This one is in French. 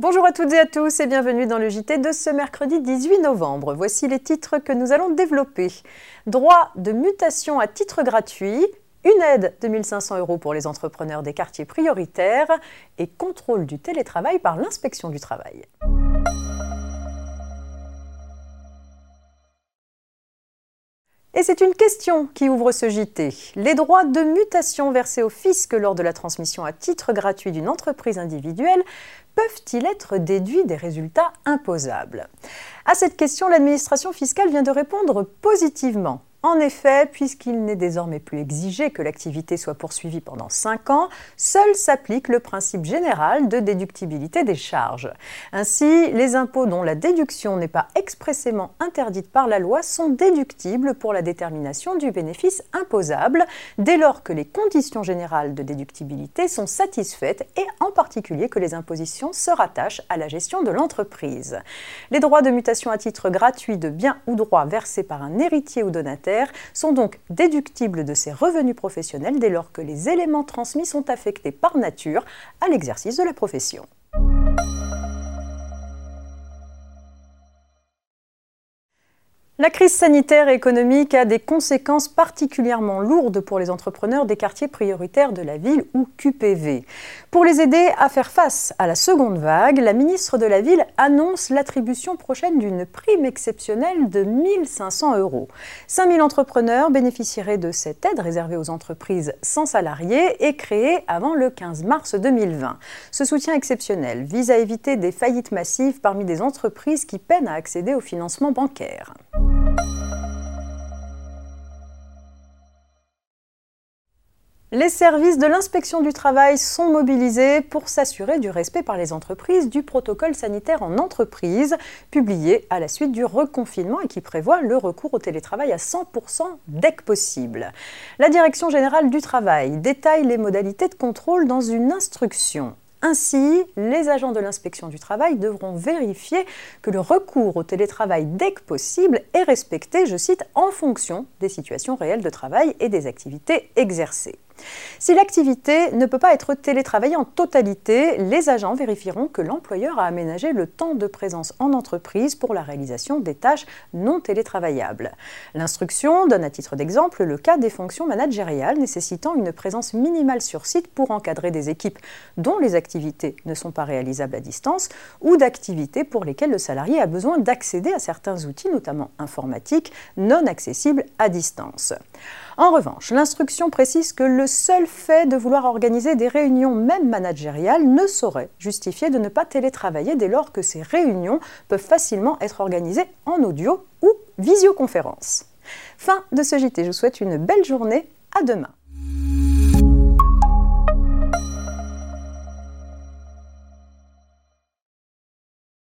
Bonjour à toutes et à tous et bienvenue dans le JT de ce mercredi 18 novembre. Voici les titres que nous allons développer. Droit de mutation à titre gratuit, une aide de 1500 euros pour les entrepreneurs des quartiers prioritaires et contrôle du télétravail par l'inspection du travail. Et c'est une question qui ouvre ce JT. Les droits de mutation versés au fisc lors de la transmission à titre gratuit d'une entreprise individuelle peuvent-ils être déduits des résultats imposables? À cette question, l'administration fiscale vient de répondre positivement. En effet, puisqu'il n'est désormais plus exigé que l'activité soit poursuivie pendant 5 ans, seul s'applique le principe général de déductibilité des charges. Ainsi, les impôts dont la déduction n'est pas expressément interdite par la loi sont déductibles pour la détermination du bénéfice imposable, dès lors que les conditions générales de déductibilité sont satisfaites et en particulier que les impositions se rattachent à la gestion de l'entreprise. Les droits de mutation à titre gratuit de biens ou droits versés par un héritier ou donateur sont donc déductibles de ses revenus professionnels dès lors que les éléments transmis sont affectés par nature à l'exercice de la profession. La crise sanitaire et économique a des conséquences particulièrement lourdes pour les entrepreneurs des quartiers prioritaires de la ville ou QPV. Pour les aider à faire face à la seconde vague, la ministre de la Ville annonce l'attribution prochaine d'une prime exceptionnelle de 1500 euros. 5000 entrepreneurs bénéficieraient de cette aide réservée aux entreprises sans salariés et créée avant le 15 mars 2020. Ce soutien exceptionnel vise à éviter des faillites massives parmi des entreprises qui peinent à accéder au financement bancaire. Les services de l'inspection du travail sont mobilisés pour s'assurer du respect par les entreprises du protocole sanitaire en entreprise, publié à la suite du reconfinement et qui prévoit le recours au télétravail à 100% dès que possible. La Direction générale du travail détaille les modalités de contrôle dans une instruction. Ainsi, les agents de l'inspection du travail devront vérifier que le recours au télétravail dès que possible est respecté, je cite, en fonction des situations réelles de travail et des activités exercées. Si l'activité ne peut pas être télétravaillée en totalité, les agents vérifieront que l'employeur a aménagé le temps de présence en entreprise pour la réalisation des tâches non télétravaillables. L'instruction donne à titre d'exemple le cas des fonctions managériales nécessitant une présence minimale sur site pour encadrer des équipes dont les activités ne sont pas réalisables à distance ou d'activités pour lesquelles le salarié a besoin d'accéder à certains outils, notamment informatiques, non accessibles à distance. En revanche, l'instruction précise que le seul fait de vouloir organiser des réunions, même managériales, ne saurait justifier de ne pas télétravailler dès lors que ces réunions peuvent facilement être organisées en audio ou visioconférence. Fin de ce JT, je vous souhaite une belle journée, à demain.